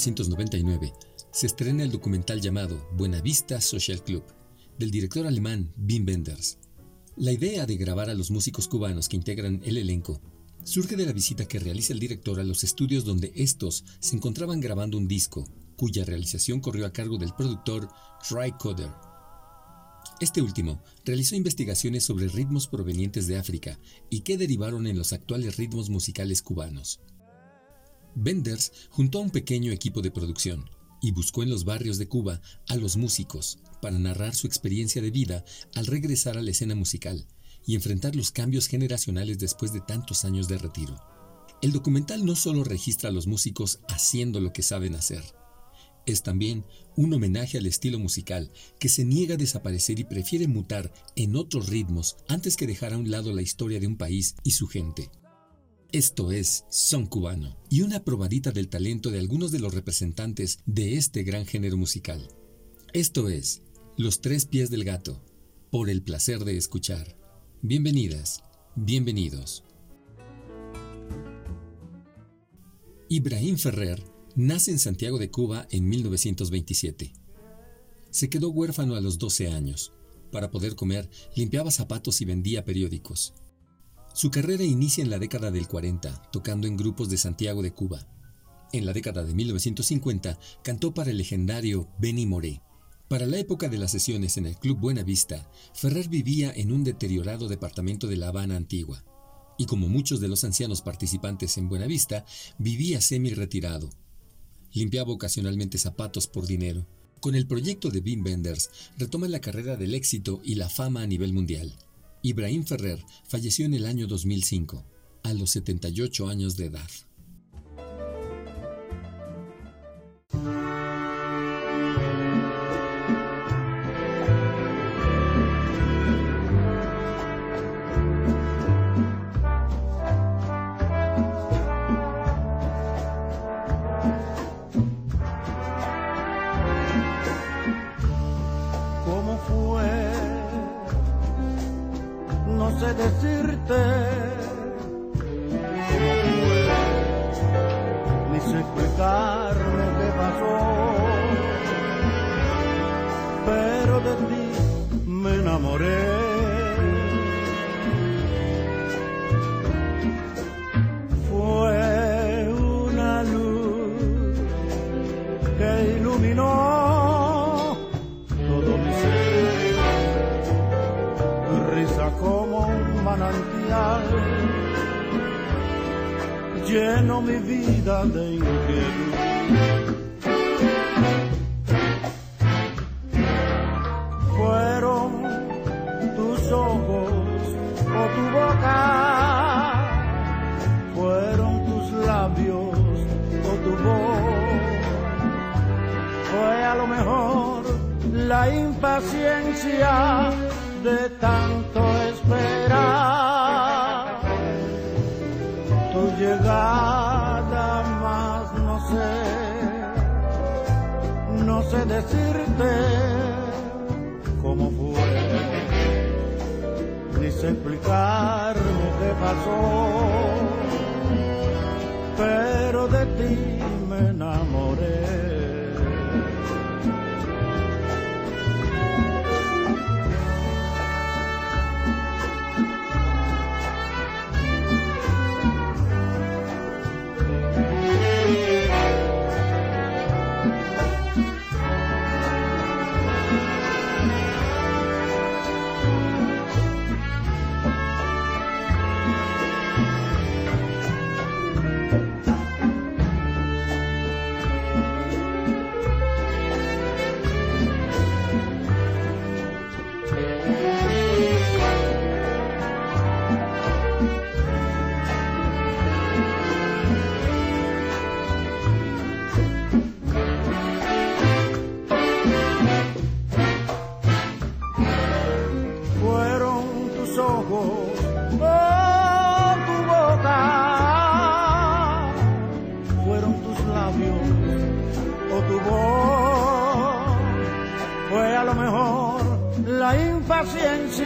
1999 se estrena el documental llamado Buenavista Social Club, del director alemán Wim Wenders. La idea de grabar a los músicos cubanos que integran el elenco surge de la visita que realiza el director a los estudios donde estos se encontraban grabando un disco, cuya realización corrió a cargo del productor Try Coder. Este último realizó investigaciones sobre ritmos provenientes de África y que derivaron en los actuales ritmos musicales cubanos. Benders juntó a un pequeño equipo de producción y buscó en los barrios de Cuba a los músicos para narrar su experiencia de vida al regresar a la escena musical y enfrentar los cambios generacionales después de tantos años de retiro. El documental no solo registra a los músicos haciendo lo que saben hacer, es también un homenaje al estilo musical que se niega a desaparecer y prefiere mutar en otros ritmos antes que dejar a un lado la historia de un país y su gente. Esto es Son Cubano y una probadita del talento de algunos de los representantes de este gran género musical. Esto es Los Tres Pies del Gato, por el placer de escuchar. Bienvenidas, bienvenidos. Ibrahim Ferrer nace en Santiago de Cuba en 1927. Se quedó huérfano a los 12 años. Para poder comer, limpiaba zapatos y vendía periódicos. Su carrera inicia en la década del 40, tocando en grupos de Santiago de Cuba. En la década de 1950 cantó para el legendario Benny Moré. Para la época de las sesiones en el Club Buena Vista, Ferrer vivía en un deteriorado departamento de La Habana antigua, y como muchos de los ancianos participantes en Buena Vista, vivía semi-retirado. Limpiaba ocasionalmente zapatos por dinero. Con el proyecto de Wim Wenders retoma la carrera del éxito y la fama a nivel mundial. Ibrahim Ferrer falleció en el año 2005, a los 78 años de edad.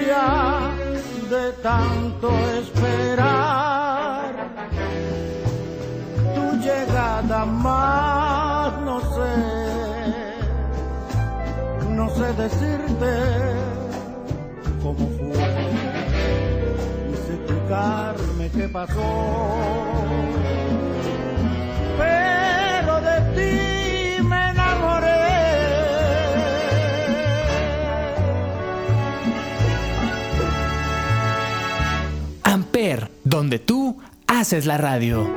De tanto esperar tu llegada más no sé, no sé decirte cómo fue, ni explicarme qué pasó. Pero de ti donde tú haces la radio.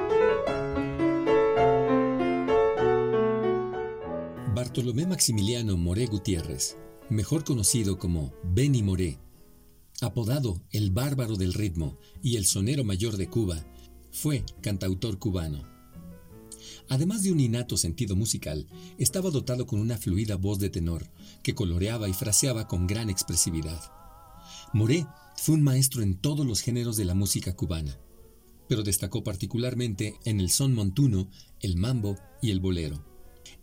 Bartolomé Maximiliano Moré Gutiérrez, mejor conocido como Benny Moré, apodado el bárbaro del ritmo y el sonero mayor de Cuba, fue cantautor cubano. Además de un innato sentido musical, estaba dotado con una fluida voz de tenor que coloreaba y fraseaba con gran expresividad. Moré fue un maestro en todos los géneros de la música cubana, pero destacó particularmente en el son montuno, el mambo y el bolero.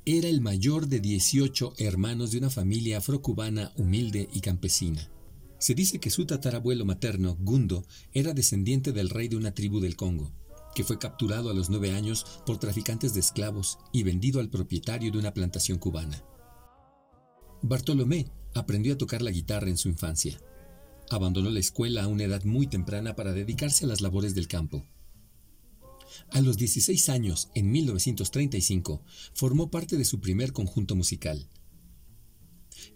Era el mayor de 18 hermanos de una familia afrocubana humilde y campesina. Se dice que su tatarabuelo materno, Gundo, era descendiente del rey de una tribu del Congo, que fue capturado a los nueve años por traficantes de esclavos y vendido al propietario de una plantación cubana. Bartolomé aprendió a tocar la guitarra en su infancia. Abandonó la escuela a una edad muy temprana para dedicarse a las labores del campo. A los 16 años, en 1935, formó parte de su primer conjunto musical.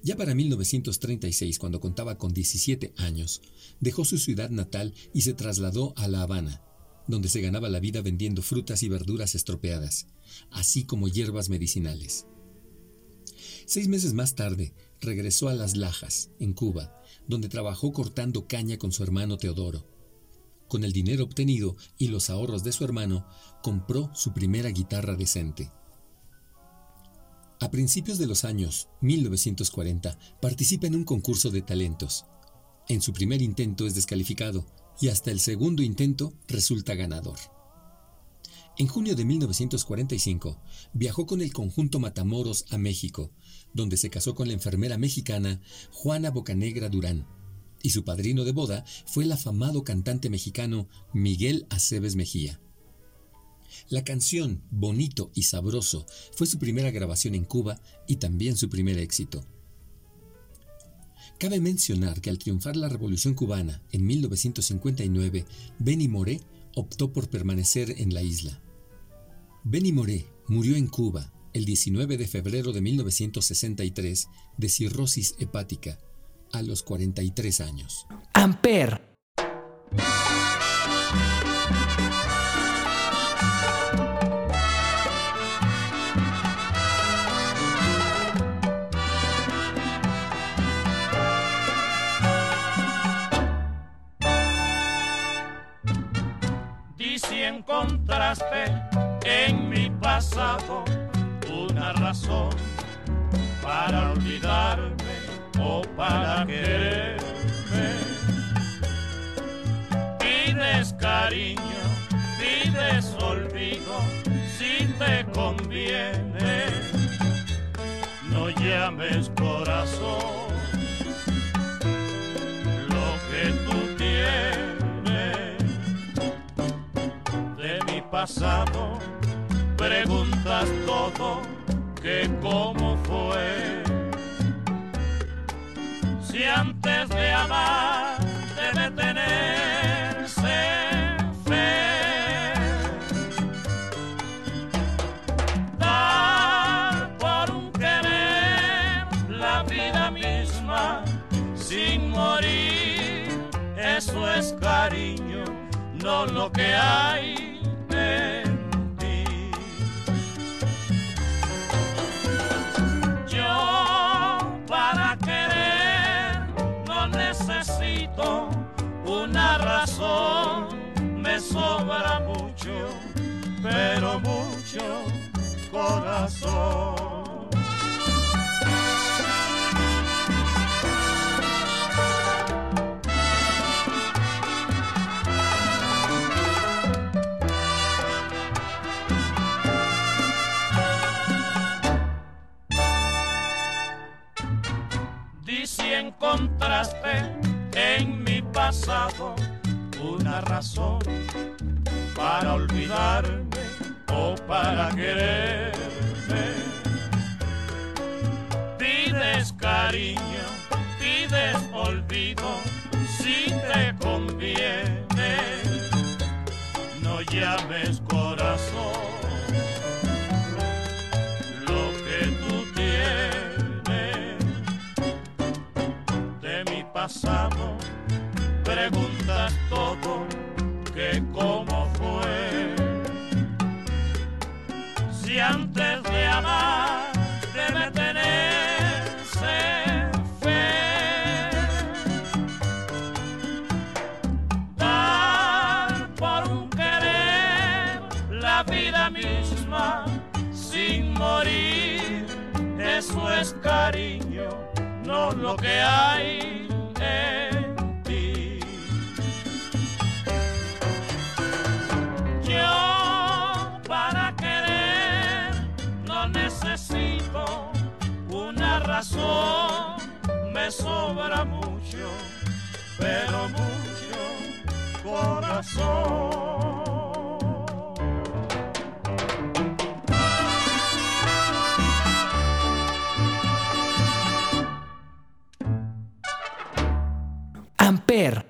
Ya para 1936, cuando contaba con 17 años, dejó su ciudad natal y se trasladó a La Habana, donde se ganaba la vida vendiendo frutas y verduras estropeadas, así como hierbas medicinales. Seis meses más tarde, regresó a Las Lajas, en Cuba, donde trabajó cortando caña con su hermano Teodoro. Con el dinero obtenido y los ahorros de su hermano, compró su primera guitarra decente. A principios de los años 1940, participa en un concurso de talentos. En su primer intento es descalificado y hasta el segundo intento resulta ganador. En junio de 1945 viajó con el conjunto Matamoros a México, donde se casó con la enfermera mexicana Juana Bocanegra Durán, y su padrino de boda fue el afamado cantante mexicano Miguel Aceves Mejía. La canción Bonito y Sabroso fue su primera grabación en Cuba y también su primer éxito. Cabe mencionar que al triunfar la Revolución cubana en 1959, Benny Moré optó por permanecer en la isla. Benny Moré murió en Cuba el 19 de febrero de 1963 de cirrosis hepática a los 43 años. Amper. Una razón para olvidarme o para quererme. Pides cariño, pides olvido, si te conviene. No llames corazón lo que tú tienes de mi pasado. Preguntas todo que cómo fue. Si antes de amar debe tenerse fe. Dar por un querer la vida misma sin morir, eso es cariño, no lo que hay mucho, pero mucho corazón. Di encontraste buscado una razón para olvidarme o para quererme. Pides cariño, pides olvido, si te conviene, no llames corazón. Lo que tú tienes de mi pasado, preguntas todo que cómo Si antes de amar debe tenerse fe, dar por un querer la vida misma sin morir, eso es cariño, no lo que hay en sobra mucho, pero mucho corazón. Amper.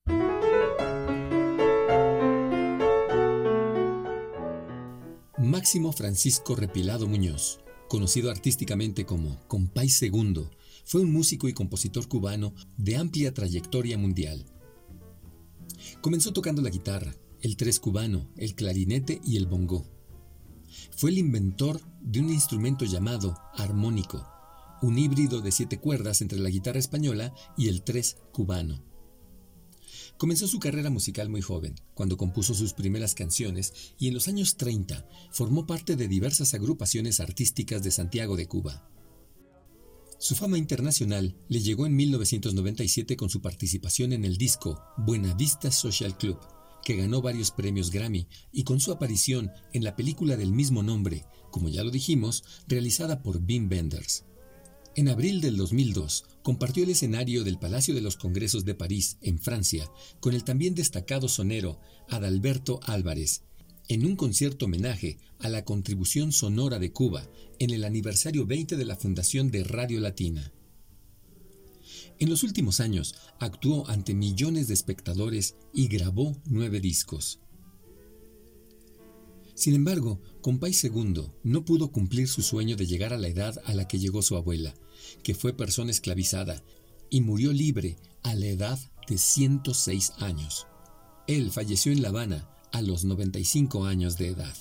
Máximo Francisco Repilado Muñoz, conocido artísticamente como Compay Segundo, fue un músico y compositor cubano de amplia trayectoria mundial. Comenzó tocando la guitarra, el tres cubano, el clarinete y el bongó. Fue el inventor de un instrumento llamado armónico, un híbrido de siete cuerdas entre la guitarra española y el tres cubano. Comenzó su carrera musical muy joven, cuando compuso sus primeras canciones y en los años 30 formó parte de diversas agrupaciones artísticas de Santiago de Cuba. Su fama internacional le llegó en 1997 con su participación en el disco Buena Vista Social Club, que ganó varios premios Grammy, y con su aparición en la película del mismo nombre, como ya lo dijimos, realizada por Wim Wenders. En abril del 2002, compartió el escenario del Palacio de los Congresos de París, en Francia, con el también destacado sonero Adalberto Álvarez, en un concierto homenaje a la contribución sonora de Cuba en el aniversario 20 de la fundación de Radio Latina. En los últimos años actuó ante millones de espectadores y grabó nueve discos. Sin embargo, Compay II no pudo cumplir su sueño de llegar a la edad a la que llegó su abuela, que fue persona esclavizada, y murió libre a la edad de 106 años. Él falleció en La Habana a los 95 años de edad.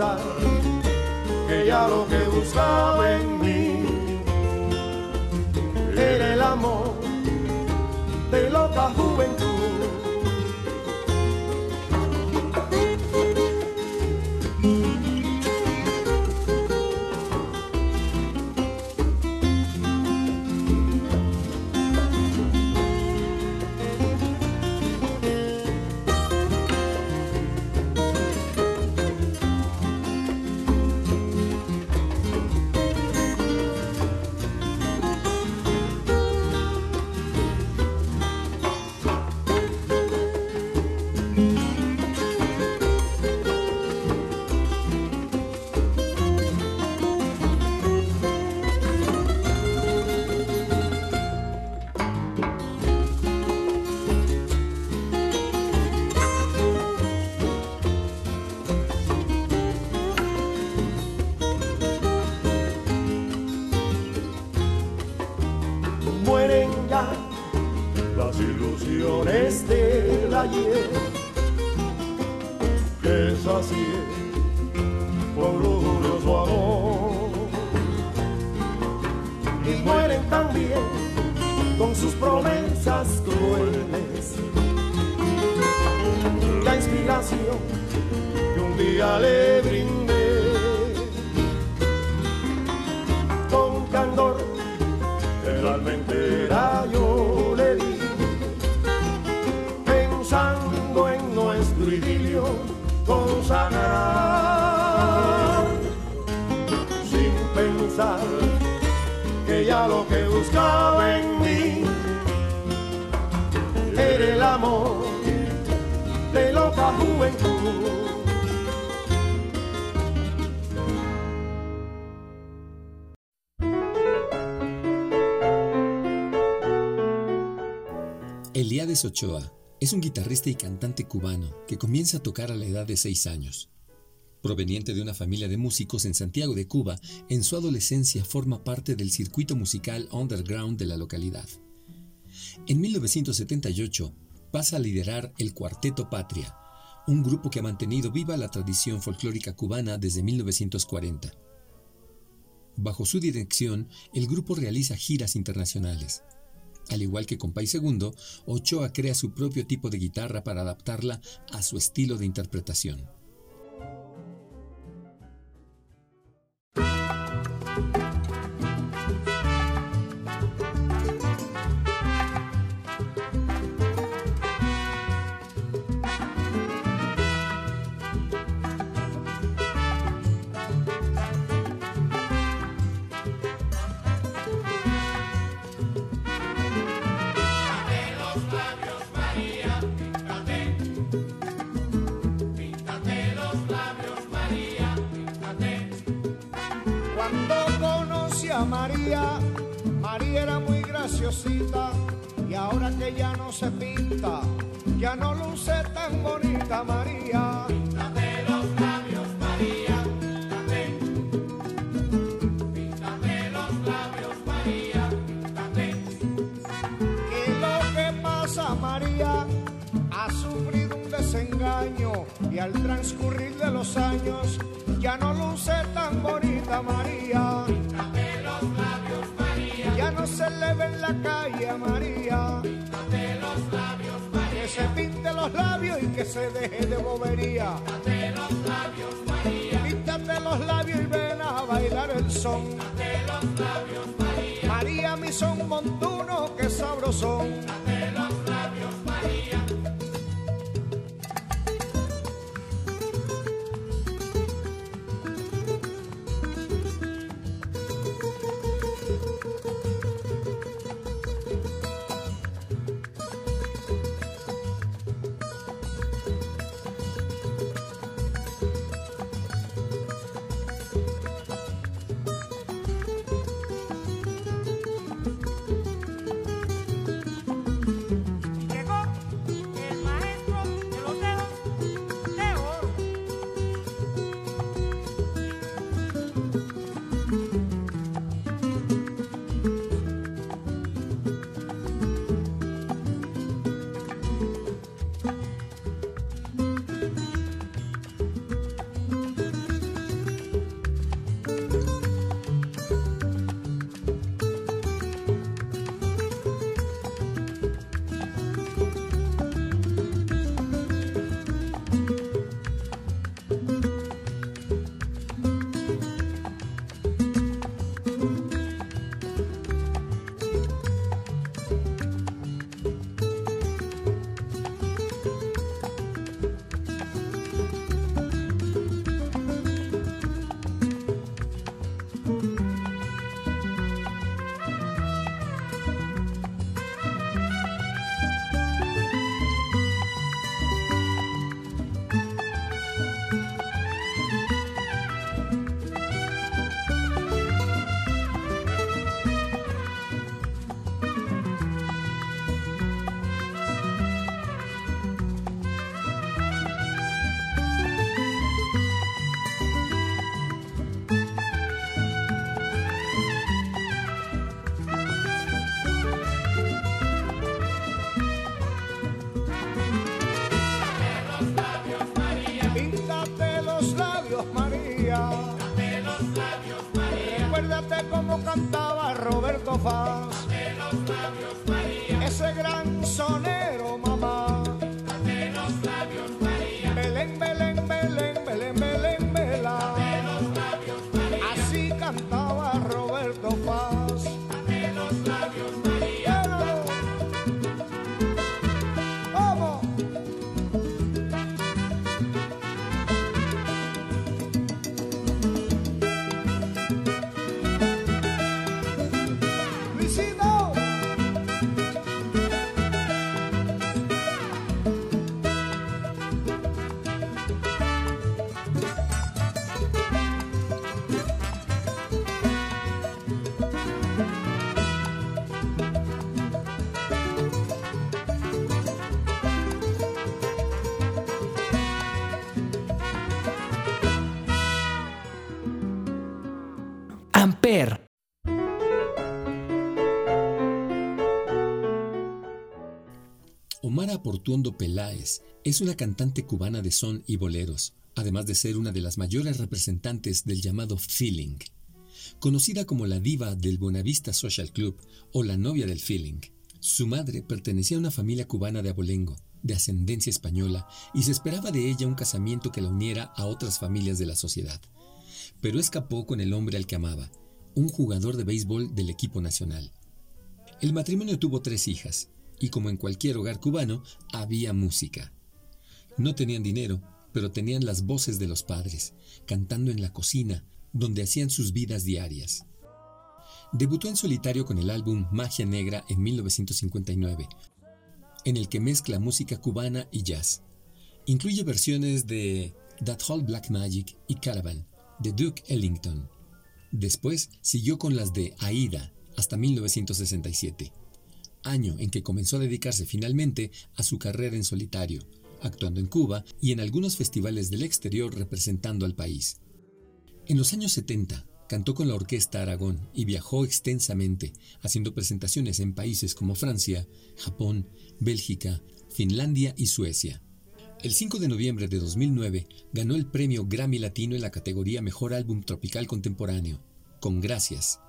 Que ya lo que buscaba en mí era el amor de loca juventud. Loca juventud. Eliades Ochoa es un guitarrista y cantante cubano que comienza a tocar a la edad de 6 años. Proveniente de una familia de músicos en Santiago de Cuba, en su adolescencia forma parte del circuito musical underground de la localidad. En 1978 pasa a liderar el Cuarteto Patria, un grupo que ha mantenido viva la tradición folclórica cubana desde 1940. Bajo su dirección, el grupo realiza giras internacionales. Al igual que con País Segundo, Ochoa crea su propio tipo de guitarra para adaptarla a su estilo de interpretación. Y ahora que ya no se pinta, ya no luce tan bonita María. Píntate los labios, María, píntate. Píntate los labios, María, píntate. ¿Qué es lo que pasa, María? Ha sufrido un desengaño y al transcurrir de los años ya no luce tan bonita María se le ve en la calle a María. Píntate los labios, María. Que se pinte los labios y que se deje de bobería. Píntate los labios, María. Píntate los labios y ven a bailar el son. Píntate los labios, María. María, mi son montuno, que sabrosón. 一个方 Amper. Omara Portuondo Peláez es una cantante cubana de son y boleros, además de ser una de las mayores representantes del llamado feeling. Conocida como la diva del Buenavista Social Club o la novia del feeling. Su madre pertenecía a una familia cubana de abolengo, de ascendencia española, y se esperaba de ella un casamiento que la uniera a otras familias de la sociedad. Pero escapó con el hombre al que amaba, un jugador de béisbol del equipo nacional. El matrimonio tuvo tres hijas, y como en cualquier hogar cubano, había música. No tenían dinero, pero tenían las voces de los padres, cantando en la cocina, donde hacían sus vidas diarias. Debutó en solitario con el álbum Magia Negra en 1959, en el que mezcla música cubana y jazz. Incluye versiones de That Whole Black Magic y Caravan, de Duke Ellington. Después siguió con las de Aida hasta 1967, año en que comenzó a dedicarse finalmente a su carrera en solitario, actuando en Cuba y en algunos festivales del exterior representando al país. En los años 70 cantó con la Orquesta Aragón y viajó extensamente, haciendo presentaciones en países como Francia, Japón, Bélgica, Finlandia y Suecia. El 5 de noviembre de 2009 ganó el premio Grammy Latino en la categoría Mejor Álbum Tropical Contemporáneo, con Gracias.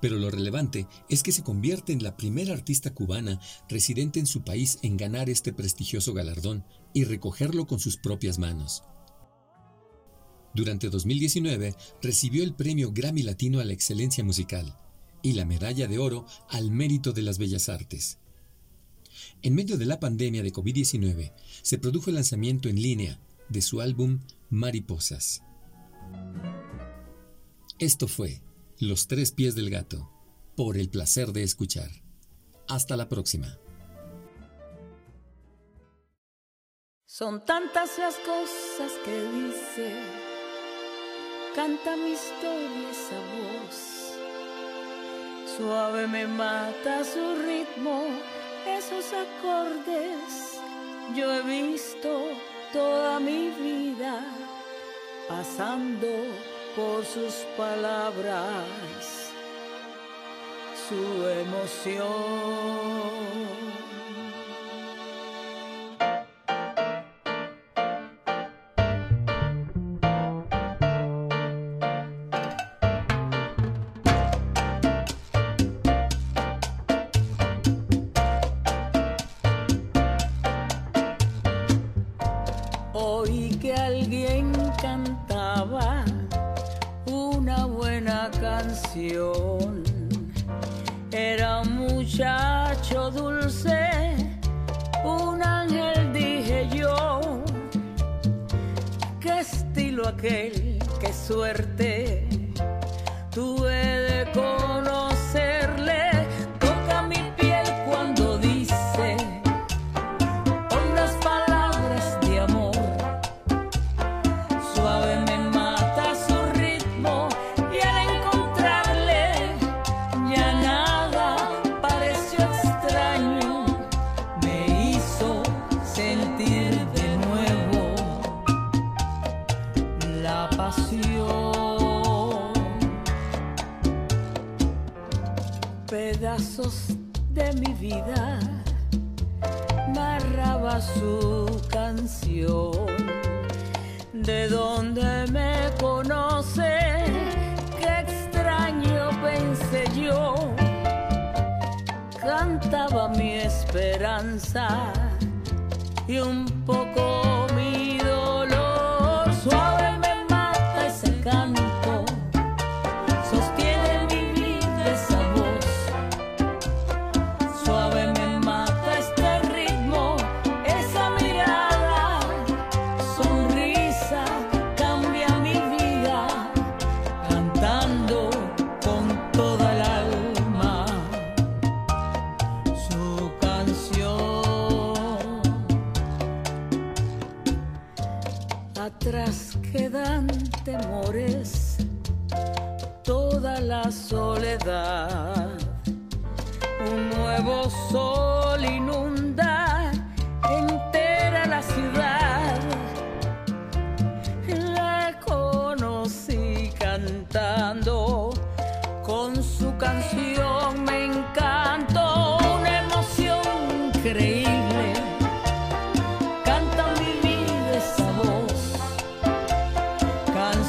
Pero lo relevante es que se convierte en la primera artista cubana residente en su país en ganar este prestigioso galardón y recogerlo con sus propias manos. Durante 2019 recibió el premio Grammy Latino a la Excelencia Musical y la medalla de oro al Mérito de las Bellas Artes. En medio de la pandemia de COVID-19, se produjo el lanzamiento en línea de su álbum Mariposas. Esto fue Los Tres Pies del Gato, por el placer de escuchar. Hasta la próxima. Son tantas las cosas que dice, canta mi historia esa voz. Suave me mata su ritmo, esos acordes. Yo he visto toda mi vida pasando por sus palabras, su emoción. Suerte.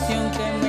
canción que me